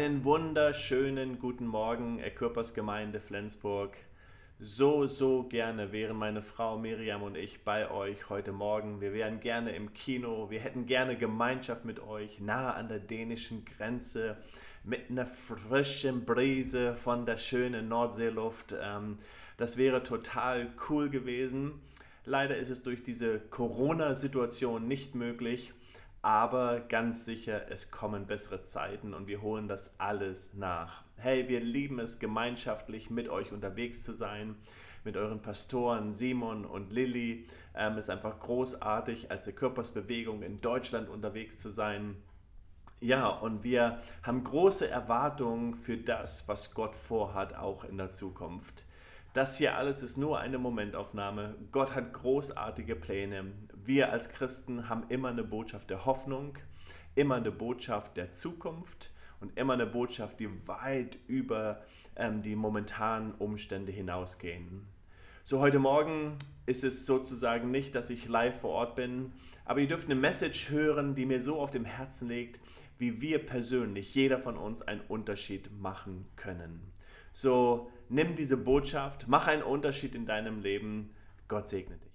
Einen wunderschönen guten Morgen, Erkörpersgemeinde Flensburg. So, so gerne wären meine Frau Miriam und ich bei euch heute Morgen. Wir wären gerne im Kino, wir hätten gerne Gemeinschaft mit euch, nahe an der dänischen Grenze, mit einer frischen Brise von der schönen Nordseeluft. Ähm, das wäre total cool gewesen. Leider ist es durch diese Corona-Situation nicht möglich. Aber ganz sicher, es kommen bessere Zeiten und wir holen das alles nach. Hey, wir lieben es, gemeinschaftlich mit euch unterwegs zu sein, mit euren Pastoren Simon und Lilly. Ähm, ist einfach großartig, als der Körpersbewegung in Deutschland unterwegs zu sein. Ja, und wir haben große Erwartungen für das, was Gott vorhat, auch in der Zukunft. Das hier alles ist nur eine Momentaufnahme. Gott hat großartige Pläne. Wir als Christen haben immer eine Botschaft der Hoffnung, immer eine Botschaft der Zukunft und immer eine Botschaft, die weit über ähm, die momentanen Umstände hinausgehen. So heute Morgen ist es sozusagen nicht, dass ich live vor Ort bin, aber ihr dürft eine Message hören, die mir so auf dem Herzen liegt, wie wir persönlich, jeder von uns, einen Unterschied machen können. So nimm diese Botschaft, mach einen Unterschied in deinem Leben. Gott segne dich.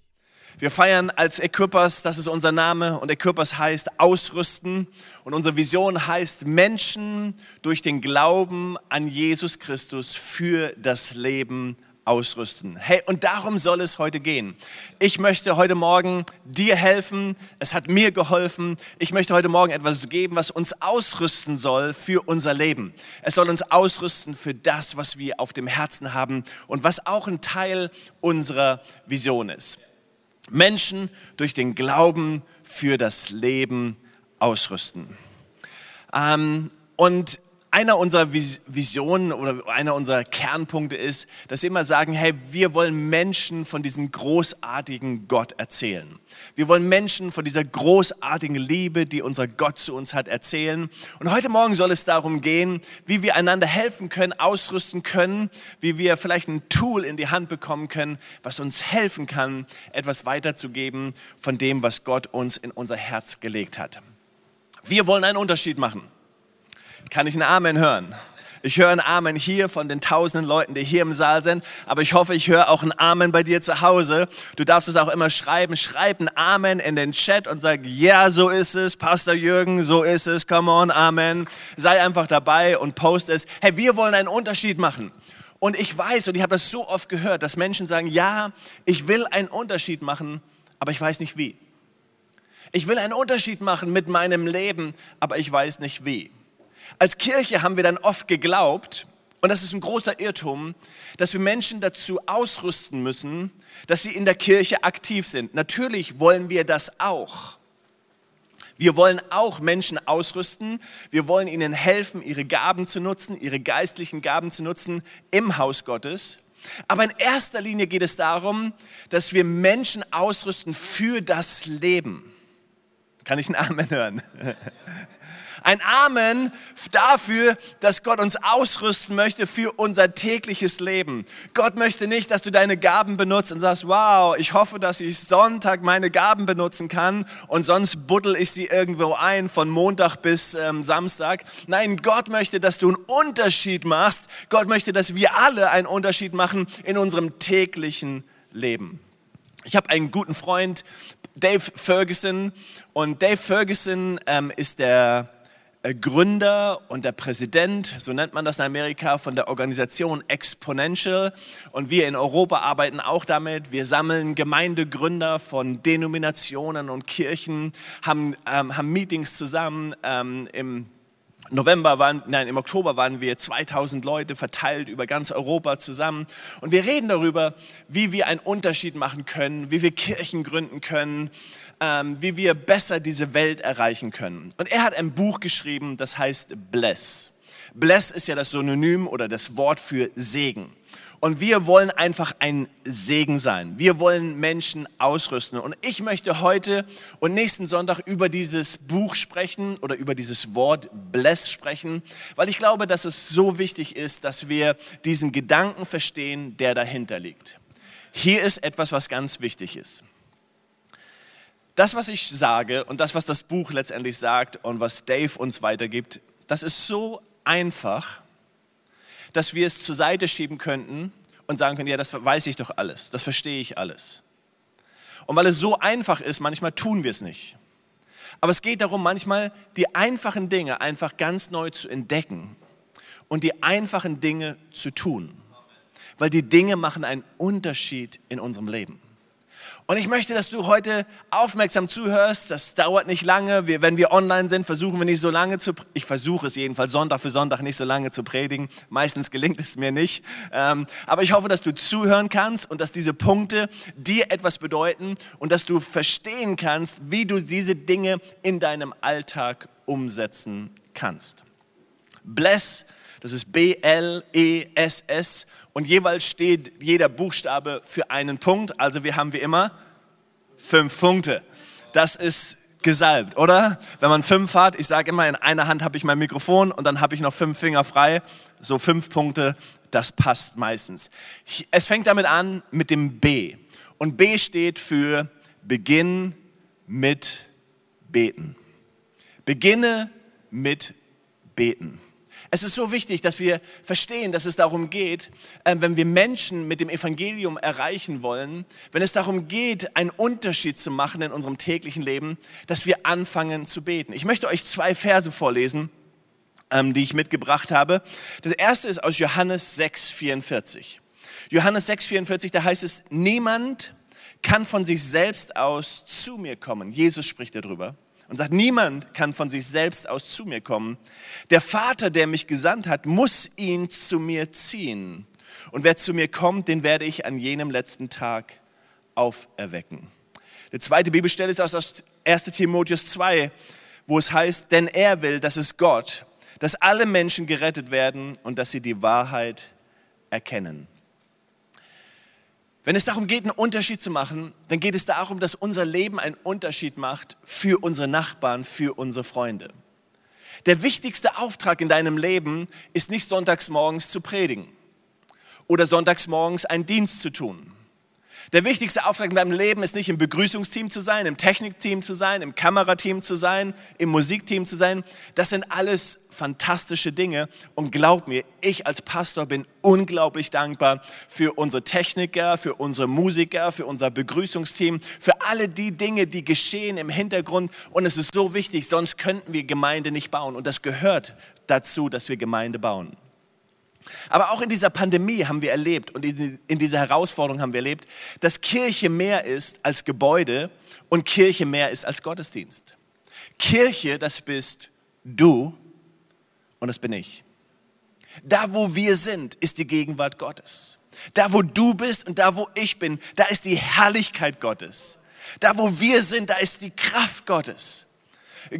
Wir feiern als Equippers, das ist unser Name und Equippers heißt ausrüsten und unsere Vision heißt Menschen durch den Glauben an Jesus Christus für das Leben ausrüsten. Hey, und darum soll es heute gehen. Ich möchte heute Morgen dir helfen. Es hat mir geholfen. Ich möchte heute Morgen etwas geben, was uns ausrüsten soll für unser Leben. Es soll uns ausrüsten für das, was wir auf dem Herzen haben und was auch ein Teil unserer Vision ist. Menschen durch den Glauben für das Leben ausrüsten. Ähm, und einer unserer Visionen oder einer unserer Kernpunkte ist, dass wir immer sagen, hey, wir wollen Menschen von diesem großartigen Gott erzählen. Wir wollen Menschen von dieser großartigen Liebe, die unser Gott zu uns hat, erzählen. Und heute Morgen soll es darum gehen, wie wir einander helfen können, ausrüsten können, wie wir vielleicht ein Tool in die Hand bekommen können, was uns helfen kann, etwas weiterzugeben von dem, was Gott uns in unser Herz gelegt hat. Wir wollen einen Unterschied machen. Kann ich einen Amen hören? Ich höre einen Amen hier von den tausenden Leuten, die hier im Saal sind, aber ich hoffe, ich höre auch einen Amen bei dir zu Hause. Du darfst es auch immer schreiben. Schreib einen Amen in den Chat und sag, ja, so ist es, Pastor Jürgen, so ist es, come on, Amen. Sei einfach dabei und post es. Hey, wir wollen einen Unterschied machen. Und ich weiß, und ich habe das so oft gehört, dass Menschen sagen, ja, ich will einen Unterschied machen, aber ich weiß nicht wie. Ich will einen Unterschied machen mit meinem Leben, aber ich weiß nicht wie. Als Kirche haben wir dann oft geglaubt, und das ist ein großer Irrtum, dass wir Menschen dazu ausrüsten müssen, dass sie in der Kirche aktiv sind. Natürlich wollen wir das auch. Wir wollen auch Menschen ausrüsten. Wir wollen ihnen helfen, ihre Gaben zu nutzen, ihre geistlichen Gaben zu nutzen im Haus Gottes. Aber in erster Linie geht es darum, dass wir Menschen ausrüsten für das Leben. Kann ich einen Amen hören? Ein Amen dafür, dass Gott uns ausrüsten möchte für unser tägliches Leben. Gott möchte nicht, dass du deine Gaben benutzt und sagst, wow, ich hoffe, dass ich Sonntag meine Gaben benutzen kann und sonst buddel ich sie irgendwo ein von Montag bis ähm, Samstag. Nein, Gott möchte, dass du einen Unterschied machst. Gott möchte, dass wir alle einen Unterschied machen in unserem täglichen Leben. Ich habe einen guten Freund, Dave Ferguson. Und Dave Ferguson ähm, ist der Gründer und der Präsident, so nennt man das in Amerika, von der Organisation Exponential. Und wir in Europa arbeiten auch damit. Wir sammeln Gemeindegründer von Denominationen und Kirchen, haben, ähm, haben Meetings zusammen ähm, im November waren, nein, im Oktober waren wir 2000 Leute verteilt über ganz Europa zusammen und wir reden darüber, wie wir einen Unterschied machen können, wie wir Kirchen gründen können, ähm, wie wir besser diese Welt erreichen können. Und er hat ein Buch geschrieben, das heißt Bless. Bless ist ja das Synonym oder das Wort für Segen. Und wir wollen einfach ein Segen sein. Wir wollen Menschen ausrüsten. Und ich möchte heute und nächsten Sonntag über dieses Buch sprechen oder über dieses Wort Bless sprechen, weil ich glaube, dass es so wichtig ist, dass wir diesen Gedanken verstehen, der dahinter liegt. Hier ist etwas, was ganz wichtig ist. Das, was ich sage und das, was das Buch letztendlich sagt und was Dave uns weitergibt, das ist so einfach, dass wir es zur Seite schieben könnten und sagen können, ja, das weiß ich doch alles, das verstehe ich alles. Und weil es so einfach ist, manchmal tun wir es nicht. Aber es geht darum, manchmal die einfachen Dinge einfach ganz neu zu entdecken und die einfachen Dinge zu tun. Weil die Dinge machen einen Unterschied in unserem Leben. Und ich möchte, dass du heute aufmerksam zuhörst. Das dauert nicht lange. Wir, wenn wir online sind, versuchen wir nicht so lange zu, ich versuche es jedenfalls Sonntag für Sonntag nicht so lange zu predigen. Meistens gelingt es mir nicht. Ähm, aber ich hoffe, dass du zuhören kannst und dass diese Punkte dir etwas bedeuten und dass du verstehen kannst, wie du diese Dinge in deinem Alltag umsetzen kannst. Bless das ist B-L-E-S-S und jeweils steht jeder Buchstabe für einen Punkt. Also wir haben wie immer fünf Punkte. Das ist gesalbt, oder? Wenn man fünf hat, ich sage immer, in einer Hand habe ich mein Mikrofon und dann habe ich noch fünf Finger frei. So fünf Punkte, das passt meistens. Es fängt damit an mit dem B. Und B steht für Beginn mit Beten. Beginne mit Beten. Es ist so wichtig, dass wir verstehen, dass es darum geht, ähm, wenn wir Menschen mit dem Evangelium erreichen wollen, wenn es darum geht, einen Unterschied zu machen in unserem täglichen Leben, dass wir anfangen zu beten. Ich möchte euch zwei Verse vorlesen, ähm, die ich mitgebracht habe. Das erste ist aus Johannes 6, 44. Johannes 6, 44, da heißt es, niemand kann von sich selbst aus zu mir kommen. Jesus spricht darüber und sagt, niemand kann von sich selbst aus zu mir kommen. Der Vater, der mich gesandt hat, muss ihn zu mir ziehen. Und wer zu mir kommt, den werde ich an jenem letzten Tag auferwecken. Die zweite Bibelstelle ist aus 1 Timotheus 2, wo es heißt, denn er will, dass es Gott, dass alle Menschen gerettet werden und dass sie die Wahrheit erkennen. Wenn es darum geht, einen Unterschied zu machen, dann geht es darum, dass unser Leben einen Unterschied macht für unsere Nachbarn, für unsere Freunde. Der wichtigste Auftrag in deinem Leben ist nicht sonntags morgens zu predigen oder sonntags morgens einen Dienst zu tun der wichtigste Auftrag in deinem Leben ist nicht im Begrüßungsteam zu sein, im Technikteam zu sein, im Kamerateam zu sein, im Musikteam zu sein. Das sind alles fantastische Dinge. Und glaub mir, ich als Pastor bin unglaublich dankbar für unsere Techniker, für unsere Musiker, für unser Begrüßungsteam, für alle die Dinge, die geschehen im Hintergrund. Und es ist so wichtig, sonst könnten wir Gemeinde nicht bauen. Und das gehört dazu, dass wir Gemeinde bauen. Aber auch in dieser Pandemie haben wir erlebt und in dieser Herausforderung haben wir erlebt, dass Kirche mehr ist als Gebäude und Kirche mehr ist als Gottesdienst. Kirche, das bist du und das bin ich. Da, wo wir sind, ist die Gegenwart Gottes. Da, wo du bist und da, wo ich bin, da ist die Herrlichkeit Gottes. Da, wo wir sind, da ist die Kraft Gottes.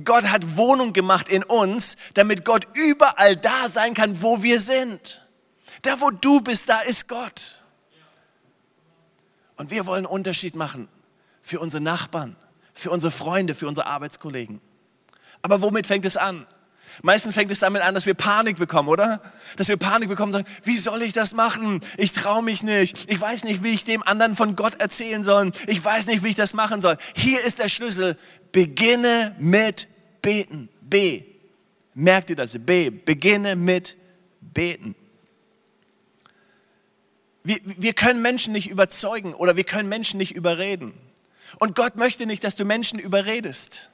Gott hat Wohnung gemacht in uns, damit Gott überall da sein kann, wo wir sind. Da, wo du bist, da ist Gott. Und wir wollen einen Unterschied machen für unsere Nachbarn, für unsere Freunde, für unsere Arbeitskollegen. Aber womit fängt es an? Meistens fängt es damit an, dass wir Panik bekommen, oder? Dass wir Panik bekommen und sagen, wie soll ich das machen? Ich traue mich nicht. Ich weiß nicht, wie ich dem anderen von Gott erzählen soll. Ich weiß nicht, wie ich das machen soll. Hier ist der Schlüssel. Beginne mit beten. B. Merkt ihr das? B. Beginne mit beten. Wir, wir können Menschen nicht überzeugen oder wir können Menschen nicht überreden. Und Gott möchte nicht, dass du Menschen überredest.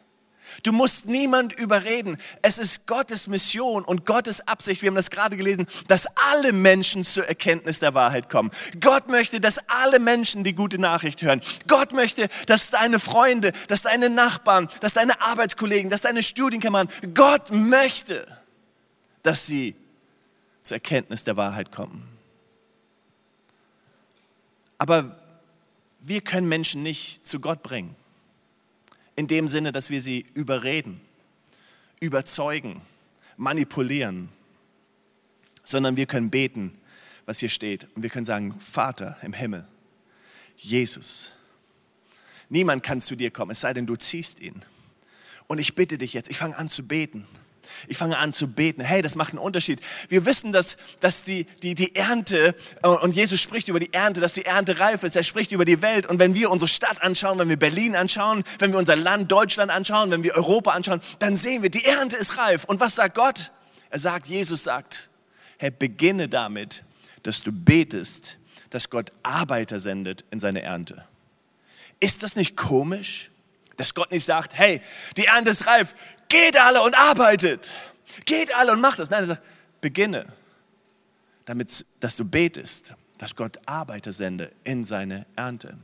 Du musst niemand überreden. Es ist Gottes Mission und Gottes Absicht, wir haben das gerade gelesen, dass alle Menschen zur Erkenntnis der Wahrheit kommen. Gott möchte, dass alle Menschen die gute Nachricht hören. Gott möchte, dass deine Freunde, dass deine Nachbarn, dass deine Arbeitskollegen, dass deine Studienkameraden, Gott möchte, dass sie zur Erkenntnis der Wahrheit kommen. Aber wir können Menschen nicht zu Gott bringen in dem Sinne, dass wir sie überreden, überzeugen, manipulieren, sondern wir können beten, was hier steht. Und wir können sagen, Vater im Himmel, Jesus, niemand kann zu dir kommen, es sei denn, du ziehst ihn. Und ich bitte dich jetzt, ich fange an zu beten. Ich fange an zu beten. Hey, das macht einen Unterschied. Wir wissen, dass, dass die, die, die Ernte, äh, und Jesus spricht über die Ernte, dass die Ernte reif ist. Er spricht über die Welt. Und wenn wir unsere Stadt anschauen, wenn wir Berlin anschauen, wenn wir unser Land Deutschland anschauen, wenn wir Europa anschauen, dann sehen wir, die Ernte ist reif. Und was sagt Gott? Er sagt, Jesus sagt, Herr, beginne damit, dass du betest, dass Gott Arbeiter sendet in seine Ernte. Ist das nicht komisch, dass Gott nicht sagt, hey, die Ernte ist reif, geht alle und arbeitet. Geht alle und macht das. Nein, er sagt, beginne, damit, dass du betest, dass Gott Arbeiter sende in seine Ernte.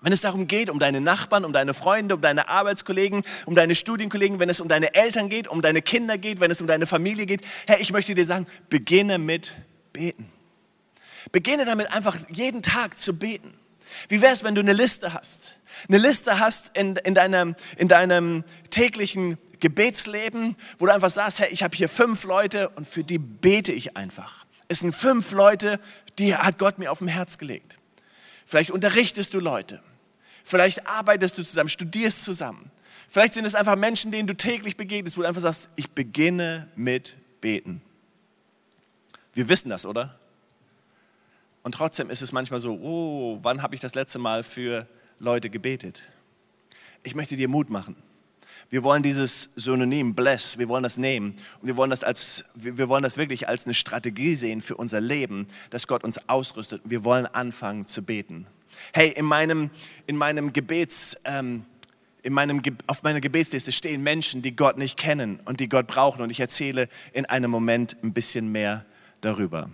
Wenn es darum geht, um deine Nachbarn, um deine Freunde, um deine Arbeitskollegen, um deine Studienkollegen, wenn es um deine Eltern geht, um deine Kinder geht, wenn es um deine Familie geht, Herr, ich möchte dir sagen, beginne mit beten. Beginne damit einfach jeden Tag zu beten. Wie wäre es, wenn du eine Liste hast? Eine Liste hast in, in, deinem, in deinem täglichen Gebetsleben, wo du einfach sagst, hey, ich habe hier fünf Leute und für die bete ich einfach. Es sind fünf Leute, die hat Gott mir auf dem Herz gelegt. Vielleicht unterrichtest du Leute. Vielleicht arbeitest du zusammen, studierst zusammen. Vielleicht sind es einfach Menschen, denen du täglich begegnest, wo du einfach sagst, ich beginne mit Beten. Wir wissen das, oder? Und trotzdem ist es manchmal so, oh, wann habe ich das letzte Mal für Leute gebetet? Ich möchte dir Mut machen. Wir wollen dieses Synonym bless, wir wollen das nehmen und wir wollen das als, wir wollen das wirklich als eine Strategie sehen für unser Leben, dass Gott uns ausrüstet. Wir wollen anfangen zu beten. Hey, in meinem, in meinem Gebets, ähm, in meinem, auf meiner Gebetsliste stehen Menschen, die Gott nicht kennen und die Gott brauchen und ich erzähle in einem Moment ein bisschen mehr darüber.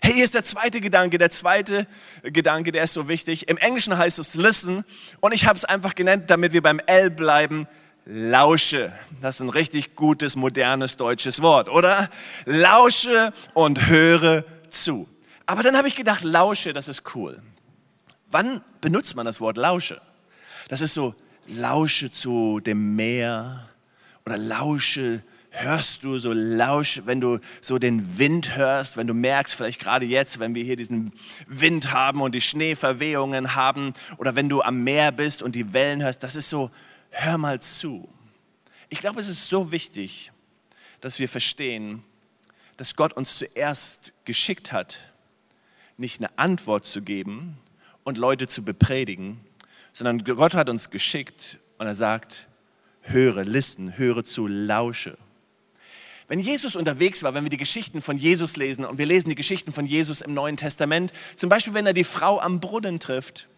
Hey, hier ist der zweite Gedanke. Der zweite Gedanke, der ist so wichtig. Im Englischen heißt es listen und ich habe es einfach genannt, damit wir beim L bleiben lausche. Das ist ein richtig gutes, modernes deutsches Wort, oder? Lausche und höre zu. Aber dann habe ich gedacht, lausche, das ist cool. Wann benutzt man das Wort lausche? Das ist so, lausche zu dem Meer oder lausche, hörst du so lausch, wenn du so den Wind hörst, wenn du merkst, vielleicht gerade jetzt, wenn wir hier diesen Wind haben und die Schneeverwehungen haben oder wenn du am Meer bist und die Wellen hörst, das ist so, hör mal zu. Ich glaube, es ist so wichtig, dass wir verstehen, dass Gott uns zuerst geschickt hat, nicht eine Antwort zu geben und Leute zu bepredigen, sondern Gott hat uns geschickt und er sagt, höre, listen, höre zu, lausche. Wenn Jesus unterwegs war, wenn wir die Geschichten von Jesus lesen und wir lesen die Geschichten von Jesus im Neuen Testament, zum Beispiel wenn er die Frau am Brunnen trifft,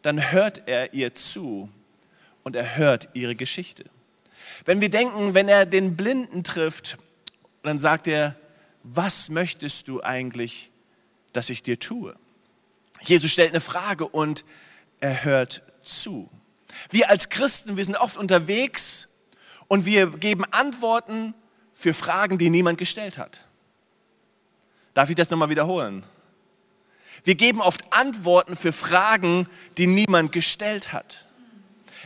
dann hört er ihr zu und er hört ihre Geschichte. Wenn wir denken, wenn er den Blinden trifft, dann sagt er, was möchtest du eigentlich, dass ich dir tue? Jesus stellt eine Frage und er hört zu. Wir als Christen, wir sind oft unterwegs und wir geben Antworten für Fragen, die niemand gestellt hat. Darf ich das nochmal wiederholen? Wir geben oft Antworten für Fragen, die niemand gestellt hat.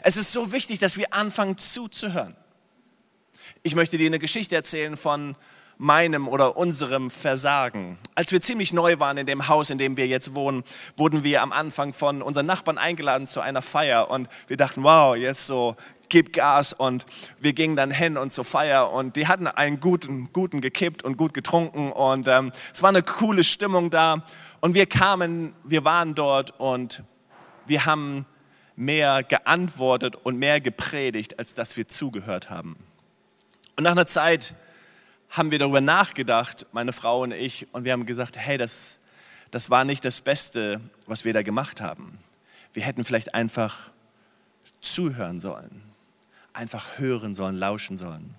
Es ist so wichtig, dass wir anfangen zuzuhören. Ich möchte dir eine Geschichte erzählen von meinem oder unserem Versagen. Als wir ziemlich neu waren in dem Haus, in dem wir jetzt wohnen, wurden wir am Anfang von unseren Nachbarn eingeladen zu einer Feier und wir dachten, wow, jetzt so gib Gas und wir gingen dann hin und zur Feier und die hatten einen guten, guten gekippt und gut getrunken und ähm, es war eine coole Stimmung da und wir kamen, wir waren dort und wir haben mehr geantwortet und mehr gepredigt, als dass wir zugehört haben. Und nach einer Zeit haben wir darüber nachgedacht, meine Frau und ich, und wir haben gesagt, hey, das, das war nicht das Beste, was wir da gemacht haben. Wir hätten vielleicht einfach zuhören sollen, einfach hören sollen, lauschen sollen.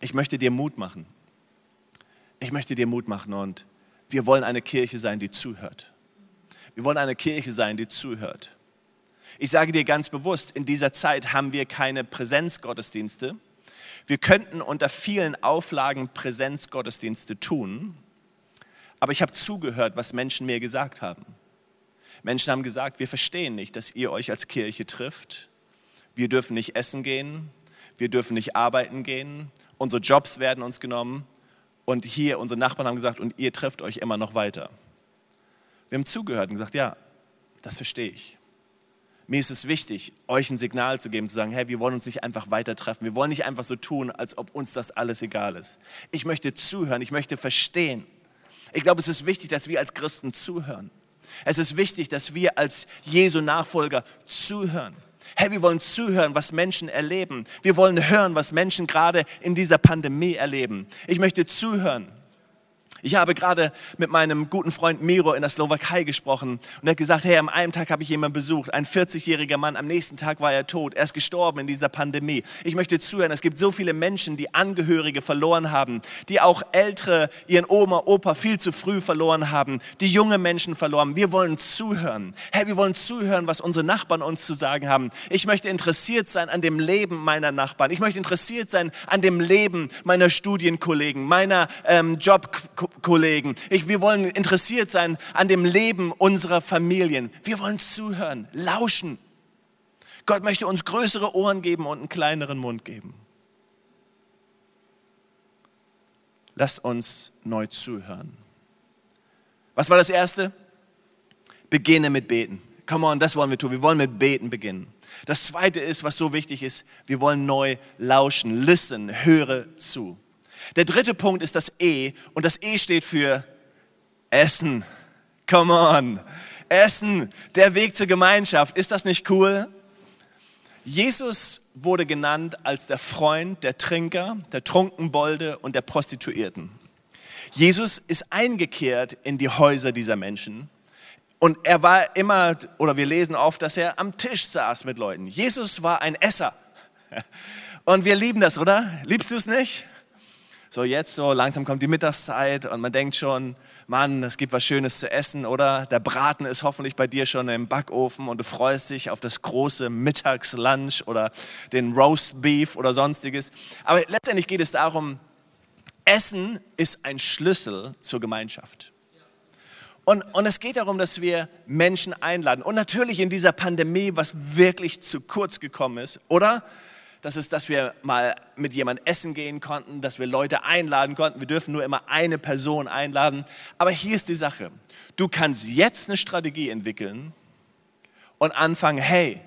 Ich möchte dir Mut machen. Ich möchte dir Mut machen und wir wollen eine Kirche sein, die zuhört. Wir wollen eine Kirche sein, die zuhört. Ich sage dir ganz bewusst, in dieser Zeit haben wir keine Präsenzgottesdienste. Wir könnten unter vielen Auflagen Präsenzgottesdienste tun, aber ich habe zugehört, was Menschen mir gesagt haben. Menschen haben gesagt, wir verstehen nicht, dass ihr euch als Kirche trifft. Wir dürfen nicht essen gehen, wir dürfen nicht arbeiten gehen, unsere Jobs werden uns genommen und hier unsere Nachbarn haben gesagt, und ihr trefft euch immer noch weiter. Wir haben zugehört und gesagt, ja, das verstehe ich. Mir ist es wichtig, euch ein Signal zu geben, zu sagen, hey, wir wollen uns nicht einfach weiter treffen. Wir wollen nicht einfach so tun, als ob uns das alles egal ist. Ich möchte zuhören, ich möchte verstehen. Ich glaube, es ist wichtig, dass wir als Christen zuhören. Es ist wichtig, dass wir als Jesu Nachfolger zuhören. Hey, wir wollen zuhören, was Menschen erleben. Wir wollen hören, was Menschen gerade in dieser Pandemie erleben. Ich möchte zuhören. Ich habe gerade mit meinem guten Freund Miro in der Slowakei gesprochen und er hat gesagt, hey, am einen Tag habe ich jemanden besucht, ein 40-jähriger Mann, am nächsten Tag war er tot, er ist gestorben in dieser Pandemie. Ich möchte zuhören, es gibt so viele Menschen, die Angehörige verloren haben, die auch Ältere, ihren Oma, Opa viel zu früh verloren haben, die junge Menschen verloren. Wir wollen zuhören. Hey, wir wollen zuhören, was unsere Nachbarn uns zu sagen haben. Ich möchte interessiert sein an dem Leben meiner Nachbarn. Ich möchte interessiert sein an dem Leben meiner Studienkollegen, meiner ähm, Job Kollegen. Ich, wir wollen interessiert sein an dem Leben unserer Familien. Wir wollen zuhören, lauschen. Gott möchte uns größere Ohren geben und einen kleineren Mund geben. Lasst uns neu zuhören. Was war das Erste? Beginne mit Beten. Come on, das wollen wir tun. Wir wollen mit Beten beginnen. Das Zweite ist, was so wichtig ist, wir wollen neu lauschen. Listen, höre zu. Der dritte Punkt ist das E und das E steht für Essen. Come on. Essen, der Weg zur Gemeinschaft. Ist das nicht cool? Jesus wurde genannt als der Freund der Trinker, der Trunkenbolde und der Prostituierten. Jesus ist eingekehrt in die Häuser dieser Menschen und er war immer, oder wir lesen oft, dass er am Tisch saß mit Leuten. Jesus war ein Esser. Und wir lieben das, oder? Liebst du es nicht? So jetzt so langsam kommt die Mittagszeit und man denkt schon, Mann, es gibt was Schönes zu essen, oder? Der Braten ist hoffentlich bei dir schon im Backofen und du freust dich auf das große Mittagslunch oder den Roast Beef oder sonstiges. Aber letztendlich geht es darum, Essen ist ein Schlüssel zur Gemeinschaft. Und, und es geht darum, dass wir Menschen einladen. Und natürlich in dieser Pandemie, was wirklich zu kurz gekommen ist, oder? Das ist, dass wir mal mit jemandem essen gehen konnten, dass wir Leute einladen konnten. Wir dürfen nur immer eine Person einladen. Aber hier ist die Sache. Du kannst jetzt eine Strategie entwickeln und anfangen, hey,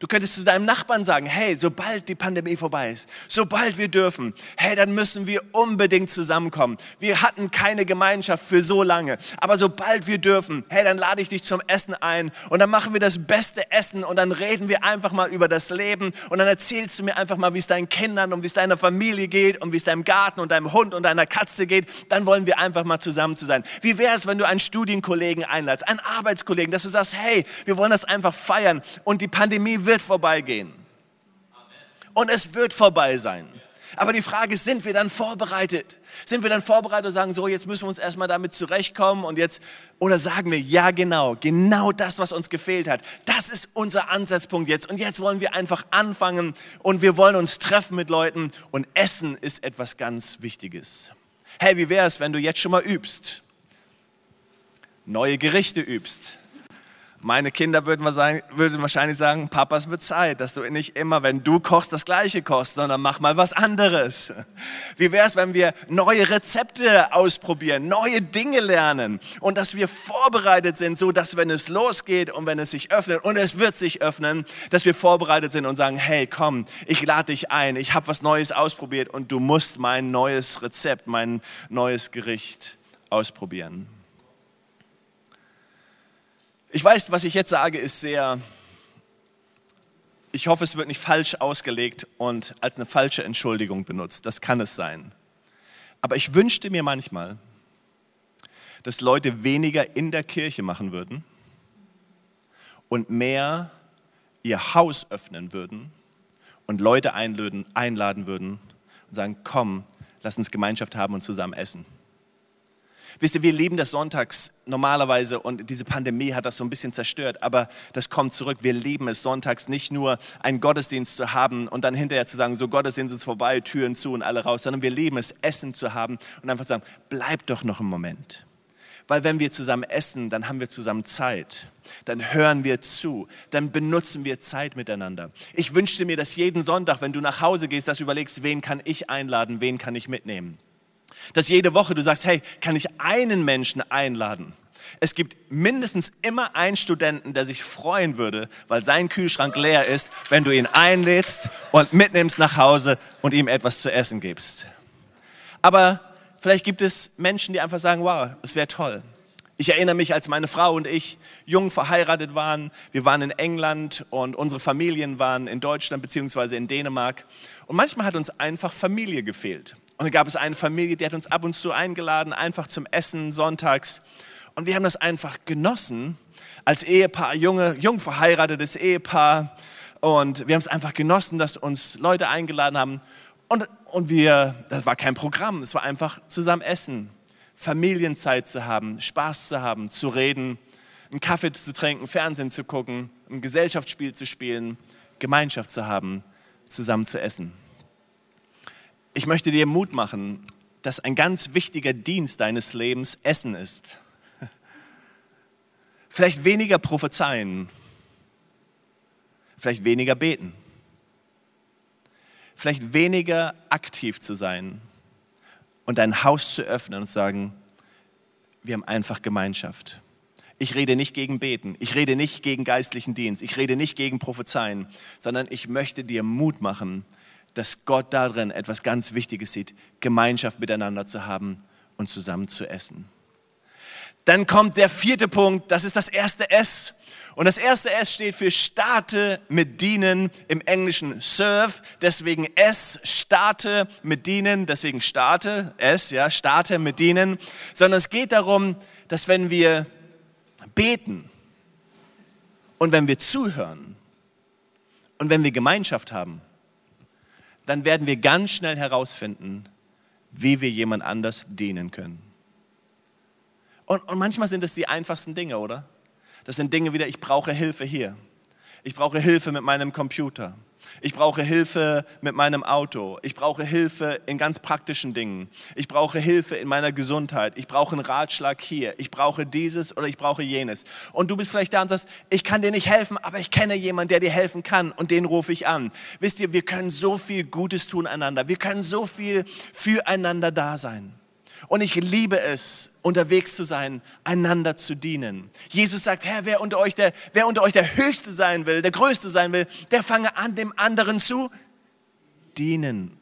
Du könntest zu deinem Nachbarn sagen, hey, sobald die Pandemie vorbei ist, sobald wir dürfen, hey, dann müssen wir unbedingt zusammenkommen. Wir hatten keine Gemeinschaft für so lange, aber sobald wir dürfen, hey, dann lade ich dich zum Essen ein und dann machen wir das beste Essen und dann reden wir einfach mal über das Leben und dann erzählst du mir einfach mal, wie es deinen Kindern und wie es deiner Familie geht und wie es deinem Garten und deinem Hund und deiner Katze geht. Dann wollen wir einfach mal zusammen zu sein. Wie wäre es, wenn du einen Studienkollegen einladest, einen Arbeitskollegen, dass du sagst, hey, wir wollen das einfach feiern und die Pandemie wird vorbeigehen. Und es wird vorbei sein. Aber die Frage ist, sind wir dann vorbereitet? Sind wir dann vorbereitet und sagen, so, jetzt müssen wir uns erstmal damit zurechtkommen und jetzt, oder sagen wir, ja, genau, genau das, was uns gefehlt hat. Das ist unser Ansatzpunkt jetzt. Und jetzt wollen wir einfach anfangen und wir wollen uns treffen mit Leuten und Essen ist etwas ganz Wichtiges. Hey, wie wäre es, wenn du jetzt schon mal übst? Neue Gerichte übst meine Kinder würden, wahrscheinlich sagen, Papa, es wird Zeit, dass du nicht immer, wenn du kochst, das Gleiche kochst, sondern mach mal was anderes. Wie wäre es, wenn wir neue Rezepte ausprobieren, neue Dinge lernen und dass wir vorbereitet sind, so dass wenn es losgeht und wenn es sich öffnet und es wird sich öffnen, dass wir vorbereitet sind und sagen, hey, komm, ich lade dich ein, ich habe was Neues ausprobiert und du musst mein neues Rezept, mein neues Gericht ausprobieren. Ich weiß, was ich jetzt sage, ist sehr, ich hoffe, es wird nicht falsch ausgelegt und als eine falsche Entschuldigung benutzt. Das kann es sein. Aber ich wünschte mir manchmal, dass Leute weniger in der Kirche machen würden und mehr ihr Haus öffnen würden und Leute einladen, würden und sagen, komm, lass uns Gemeinschaft haben und zusammen essen. Wisst ihr, wir leben das sonntags normalerweise und diese Pandemie hat das so ein bisschen zerstört, aber das kommt zurück. Wir leben es sonntags nicht nur einen Gottesdienst zu haben und dann hinterher zu sagen, so Gottesdienst ist vorbei, Türen zu und alle raus, sondern wir leben es, Essen zu haben und einfach sagen, bleib doch noch einen Moment. Weil wenn wir zusammen essen, dann haben wir zusammen Zeit. Dann hören wir zu. Dann benutzen wir Zeit miteinander. Ich wünschte mir, dass jeden Sonntag, wenn du nach Hause gehst, dass du überlegst, wen kann ich einladen, wen kann ich mitnehmen. Dass jede Woche du sagst, hey, kann ich einen Menschen einladen? Es gibt mindestens immer einen Studenten, der sich freuen würde, weil sein Kühlschrank leer ist, wenn du ihn einlädst und mitnimmst nach Hause und ihm etwas zu essen gibst. Aber vielleicht gibt es Menschen, die einfach sagen, wow, es wäre toll. Ich erinnere mich, als meine Frau und ich jung verheiratet waren. Wir waren in England und unsere Familien waren in Deutschland beziehungsweise in Dänemark. Und manchmal hat uns einfach Familie gefehlt. Und dann gab es eine Familie, die hat uns ab und zu eingeladen, einfach zum Essen sonntags. Und wir haben das einfach genossen als Ehepaar, junge, jung verheiratetes Ehepaar. Und wir haben es einfach genossen, dass uns Leute eingeladen haben. Und, und wir, das war kein Programm, es war einfach zusammen essen Familienzeit zu haben, Spaß zu haben, zu reden, einen Kaffee zu trinken, Fernsehen zu gucken, ein Gesellschaftsspiel zu spielen, Gemeinschaft zu haben, zusammen zu essen. Ich möchte dir Mut machen, dass ein ganz wichtiger Dienst deines Lebens Essen ist. Vielleicht weniger prophezeien, vielleicht weniger beten, vielleicht weniger aktiv zu sein, und dein Haus zu öffnen und sagen, wir haben einfach Gemeinschaft. Ich rede nicht gegen Beten, ich rede nicht gegen geistlichen Dienst, ich rede nicht gegen Prophezeien, sondern ich möchte dir Mut machen, dass Gott darin etwas ganz Wichtiges sieht, Gemeinschaft miteinander zu haben und zusammen zu essen. Dann kommt der vierte Punkt, das ist das erste S. Und das erste S steht für starte mit dienen, im Englischen serve, deswegen S, starte mit dienen, deswegen starte, S, ja, starte mit dienen, sondern es geht darum, dass wenn wir beten und wenn wir zuhören und wenn wir Gemeinschaft haben, dann werden wir ganz schnell herausfinden, wie wir jemand anders dienen können. Und, und manchmal sind es die einfachsten Dinge, oder? Das sind Dinge wieder, ich brauche Hilfe hier. Ich brauche Hilfe mit meinem Computer. Ich brauche Hilfe mit meinem Auto. Ich brauche Hilfe in ganz praktischen Dingen. Ich brauche Hilfe in meiner Gesundheit. Ich brauche einen Ratschlag hier. Ich brauche dieses oder ich brauche jenes. Und du bist vielleicht da und sagst, ich kann dir nicht helfen, aber ich kenne jemanden, der dir helfen kann und den rufe ich an. Wisst ihr, wir können so viel Gutes tun einander. Wir können so viel füreinander da sein. Und ich liebe es, unterwegs zu sein, einander zu dienen. Jesus sagt, Herr, wer unter euch der, wer unter euch der Höchste sein will, der Größte sein will, der fange an, dem anderen zu dienen.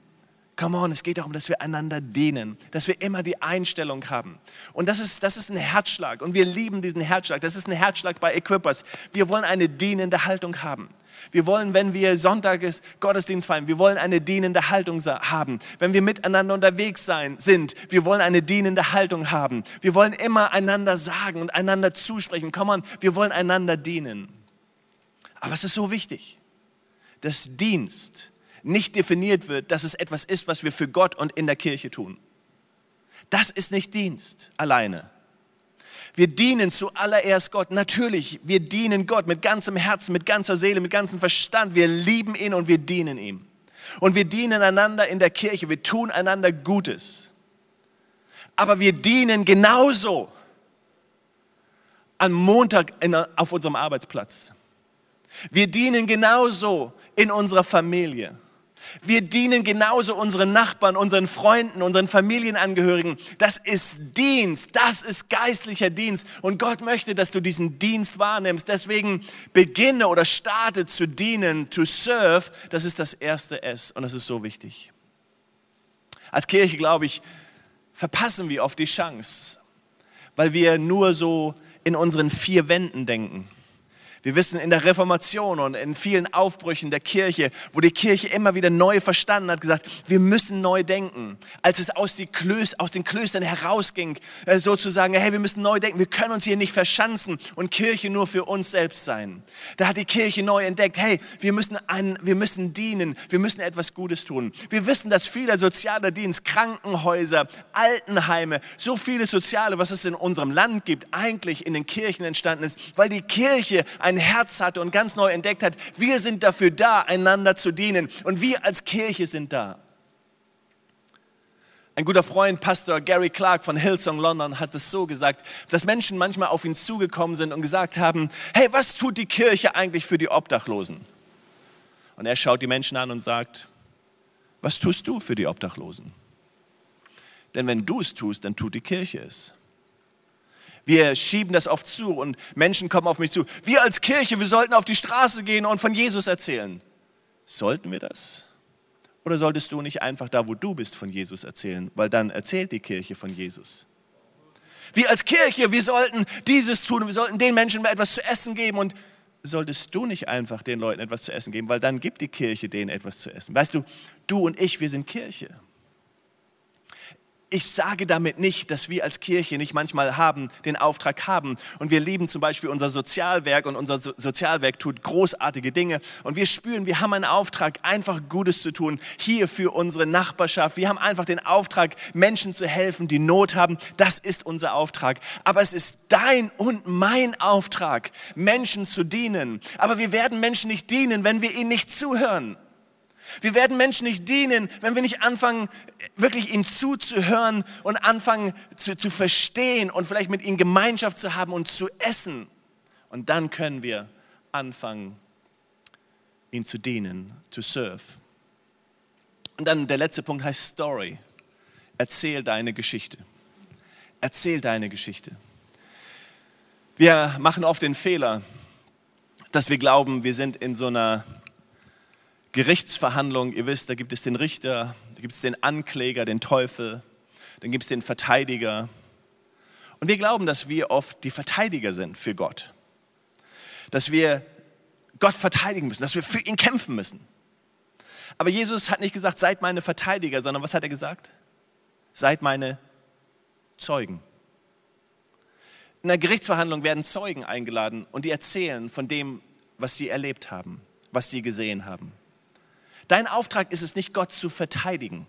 Come on, es geht darum, dass wir einander dienen, dass wir immer die Einstellung haben. Und das ist, das ist ein Herzschlag und wir lieben diesen Herzschlag. Das ist ein Herzschlag bei Equippers. Wir wollen eine dienende Haltung haben. Wir wollen, wenn wir Sonntages Gottesdienst feiern, wir wollen eine dienende Haltung haben. Wenn wir miteinander unterwegs sein, sind, wir wollen eine dienende Haltung haben. Wir wollen immer einander sagen und einander zusprechen. Komm on, wir wollen einander dienen. Aber es ist so wichtig, dass Dienst nicht definiert wird, dass es etwas ist, was wir für Gott und in der Kirche tun. Das ist nicht Dienst alleine. Wir dienen zuallererst Gott. Natürlich, wir dienen Gott mit ganzem Herzen, mit ganzer Seele, mit ganzem Verstand. Wir lieben ihn und wir dienen ihm. Und wir dienen einander in der Kirche. Wir tun einander Gutes. Aber wir dienen genauso am Montag in, auf unserem Arbeitsplatz. Wir dienen genauso in unserer Familie. Wir dienen genauso unseren Nachbarn, unseren Freunden, unseren Familienangehörigen. Das ist Dienst, das ist geistlicher Dienst. Und Gott möchte, dass du diesen Dienst wahrnimmst. Deswegen beginne oder starte zu dienen, to serve. Das ist das erste S und das ist so wichtig. Als Kirche, glaube ich, verpassen wir oft die Chance, weil wir nur so in unseren vier Wänden denken. Wir wissen in der Reformation und in vielen Aufbrüchen der Kirche, wo die Kirche immer wieder neu verstanden hat, gesagt, wir müssen neu denken. Als es aus, Klöster, aus den Klöstern herausging, äh, sozusagen, hey, wir müssen neu denken, wir können uns hier nicht verschanzen und Kirche nur für uns selbst sein. Da hat die Kirche neu entdeckt, hey, wir müssen, an, wir müssen dienen, wir müssen etwas Gutes tun. Wir wissen, dass vieler sozialer Dienst, Krankenhäuser, Altenheime, so viele Soziale, was es in unserem Land gibt, eigentlich in den Kirchen entstanden ist, weil die Kirche ein ein Herz hatte und ganz neu entdeckt hat, wir sind dafür da, einander zu dienen. Und wir als Kirche sind da. Ein guter Freund, Pastor Gary Clark von Hillsong London, hat es so gesagt, dass Menschen manchmal auf ihn zugekommen sind und gesagt haben, hey, was tut die Kirche eigentlich für die Obdachlosen? Und er schaut die Menschen an und sagt, was tust du für die Obdachlosen? Denn wenn du es tust, dann tut die Kirche es. Wir schieben das oft zu und Menschen kommen auf mich zu. Wir als Kirche, wir sollten auf die Straße gehen und von Jesus erzählen. Sollten wir das? Oder solltest du nicht einfach da, wo du bist, von Jesus erzählen? Weil dann erzählt die Kirche von Jesus. Wir als Kirche, wir sollten dieses tun und wir sollten den Menschen etwas zu essen geben und solltest du nicht einfach den Leuten etwas zu essen geben, weil dann gibt die Kirche denen etwas zu essen. Weißt du, du und ich, wir sind Kirche ich sage damit nicht, dass wir als Kirche nicht manchmal haben, den Auftrag haben. Und wir lieben zum Beispiel unser Sozialwerk und unser Sozialwerk tut großartige Dinge. Und wir spüren, wir haben einen Auftrag, einfach Gutes zu tun, hier für unsere Nachbarschaft. Wir haben einfach den Auftrag, Menschen zu helfen, die Not haben. Das ist unser Auftrag. Aber es ist dein und mein Auftrag, Menschen zu dienen. Aber wir werden Menschen nicht dienen, wenn wir ihnen nicht zuhören. Wir werden Menschen nicht dienen, wenn wir nicht anfangen, wirklich ihnen zuzuhören und anfangen zu, zu verstehen und vielleicht mit ihnen Gemeinschaft zu haben und zu essen. Und dann können wir anfangen, ihnen zu dienen, to serve. Und dann der letzte Punkt heißt Story. Erzähl deine Geschichte. Erzähl deine Geschichte. Wir machen oft den Fehler, dass wir glauben, wir sind in so einer Gerichtsverhandlung, ihr wisst, da gibt es den Richter, da gibt es den Ankläger, den Teufel, dann gibt es den Verteidiger. Und wir glauben, dass wir oft die Verteidiger sind für Gott. Dass wir Gott verteidigen müssen, dass wir für ihn kämpfen müssen. Aber Jesus hat nicht gesagt, seid meine Verteidiger, sondern was hat er gesagt? Seid meine Zeugen. In der Gerichtsverhandlung werden Zeugen eingeladen und die erzählen von dem, was sie erlebt haben, was sie gesehen haben. Dein Auftrag ist es nicht, Gott zu verteidigen.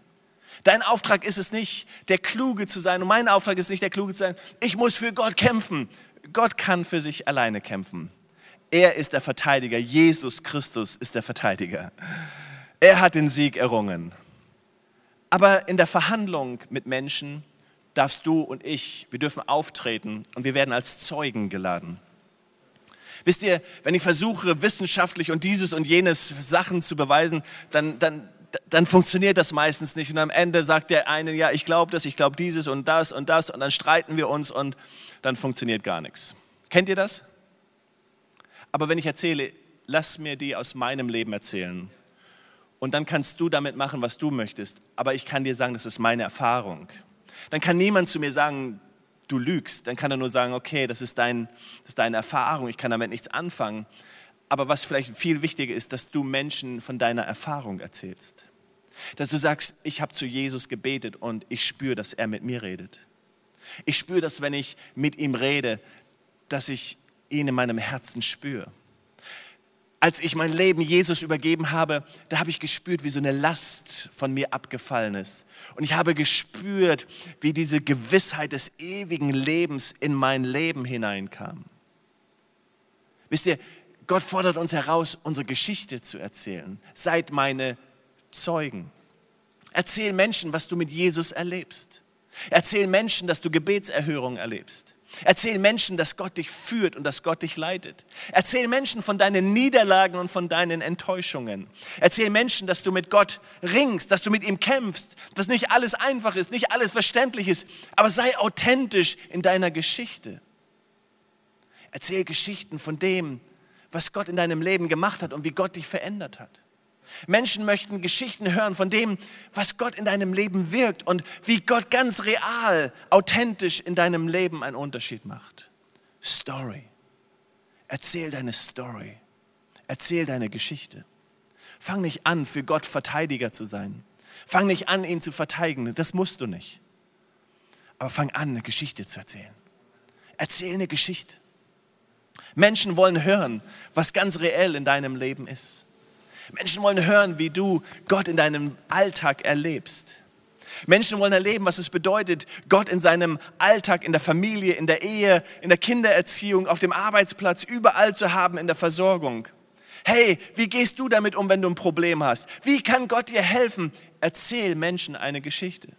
Dein Auftrag ist es nicht, der Kluge zu sein. Und mein Auftrag ist nicht, der Kluge zu sein. Ich muss für Gott kämpfen. Gott kann für sich alleine kämpfen. Er ist der Verteidiger. Jesus Christus ist der Verteidiger. Er hat den Sieg errungen. Aber in der Verhandlung mit Menschen darfst du und ich, wir dürfen auftreten und wir werden als Zeugen geladen. Wisst ihr, wenn ich versuche, wissenschaftlich und dieses und jenes Sachen zu beweisen, dann, dann, dann funktioniert das meistens nicht. Und am Ende sagt der eine, ja, ich glaube das, ich glaube dieses und das und das. Und dann streiten wir uns und dann funktioniert gar nichts. Kennt ihr das? Aber wenn ich erzähle, lass mir die aus meinem Leben erzählen. Und dann kannst du damit machen, was du möchtest. Aber ich kann dir sagen, das ist meine Erfahrung. Dann kann niemand zu mir sagen, du lügst, dann kann er nur sagen, okay, das ist, dein, das ist deine Erfahrung, ich kann damit nichts anfangen. Aber was vielleicht viel wichtiger ist, dass du Menschen von deiner Erfahrung erzählst. Dass du sagst, ich habe zu Jesus gebetet und ich spüre, dass er mit mir redet. Ich spüre, dass wenn ich mit ihm rede, dass ich ihn in meinem Herzen spüre als ich mein Leben Jesus übergeben habe, da habe ich gespürt, wie so eine Last von mir abgefallen ist. Und ich habe gespürt, wie diese Gewissheit des ewigen Lebens in mein Leben hineinkam. Wisst ihr, Gott fordert uns heraus, unsere Geschichte zu erzählen. Seid meine Zeugen. Erzähl Menschen, was du mit Jesus erlebst. Erzähl Menschen, dass du Gebetserhörungen erlebst. Erzähl Menschen, dass Gott dich führt und dass Gott dich leitet. Erzähl Menschen von deinen Niederlagen und von deinen Enttäuschungen. Erzähl Menschen, dass du mit Gott ringst, dass du mit ihm kämpfst, dass nicht alles einfach ist, nicht alles verständlich ist, aber sei authentisch in deiner Geschichte. Erzähl Geschichten von dem, was Gott in deinem Leben gemacht hat und wie Gott dich verändert hat. Menschen möchten Geschichten hören von dem, was Gott in deinem Leben wirkt und wie Gott ganz real, authentisch in deinem Leben einen Unterschied macht. Story. Erzähl deine Story. Erzähl deine Geschichte. Fang nicht an, für Gott Verteidiger zu sein. Fang nicht an, ihn zu verteidigen. Das musst du nicht. Aber fang an, eine Geschichte zu erzählen. Erzähl eine Geschichte. Menschen wollen hören, was ganz reell in deinem Leben ist. Menschen wollen hören, wie du Gott in deinem Alltag erlebst. Menschen wollen erleben, was es bedeutet, Gott in seinem Alltag, in der Familie, in der Ehe, in der Kindererziehung, auf dem Arbeitsplatz, überall zu haben in der Versorgung. Hey, wie gehst du damit um, wenn du ein Problem hast? Wie kann Gott dir helfen? Erzähl Menschen eine Geschichte.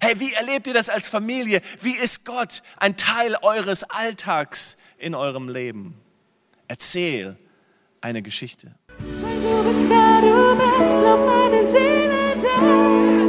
Hey, wie erlebt ihr das als Familie? Wie ist Gott ein Teil eures Alltags in eurem Leben? Erzähl eine Geschichte bist, wer du bist, lob meine Seele dich.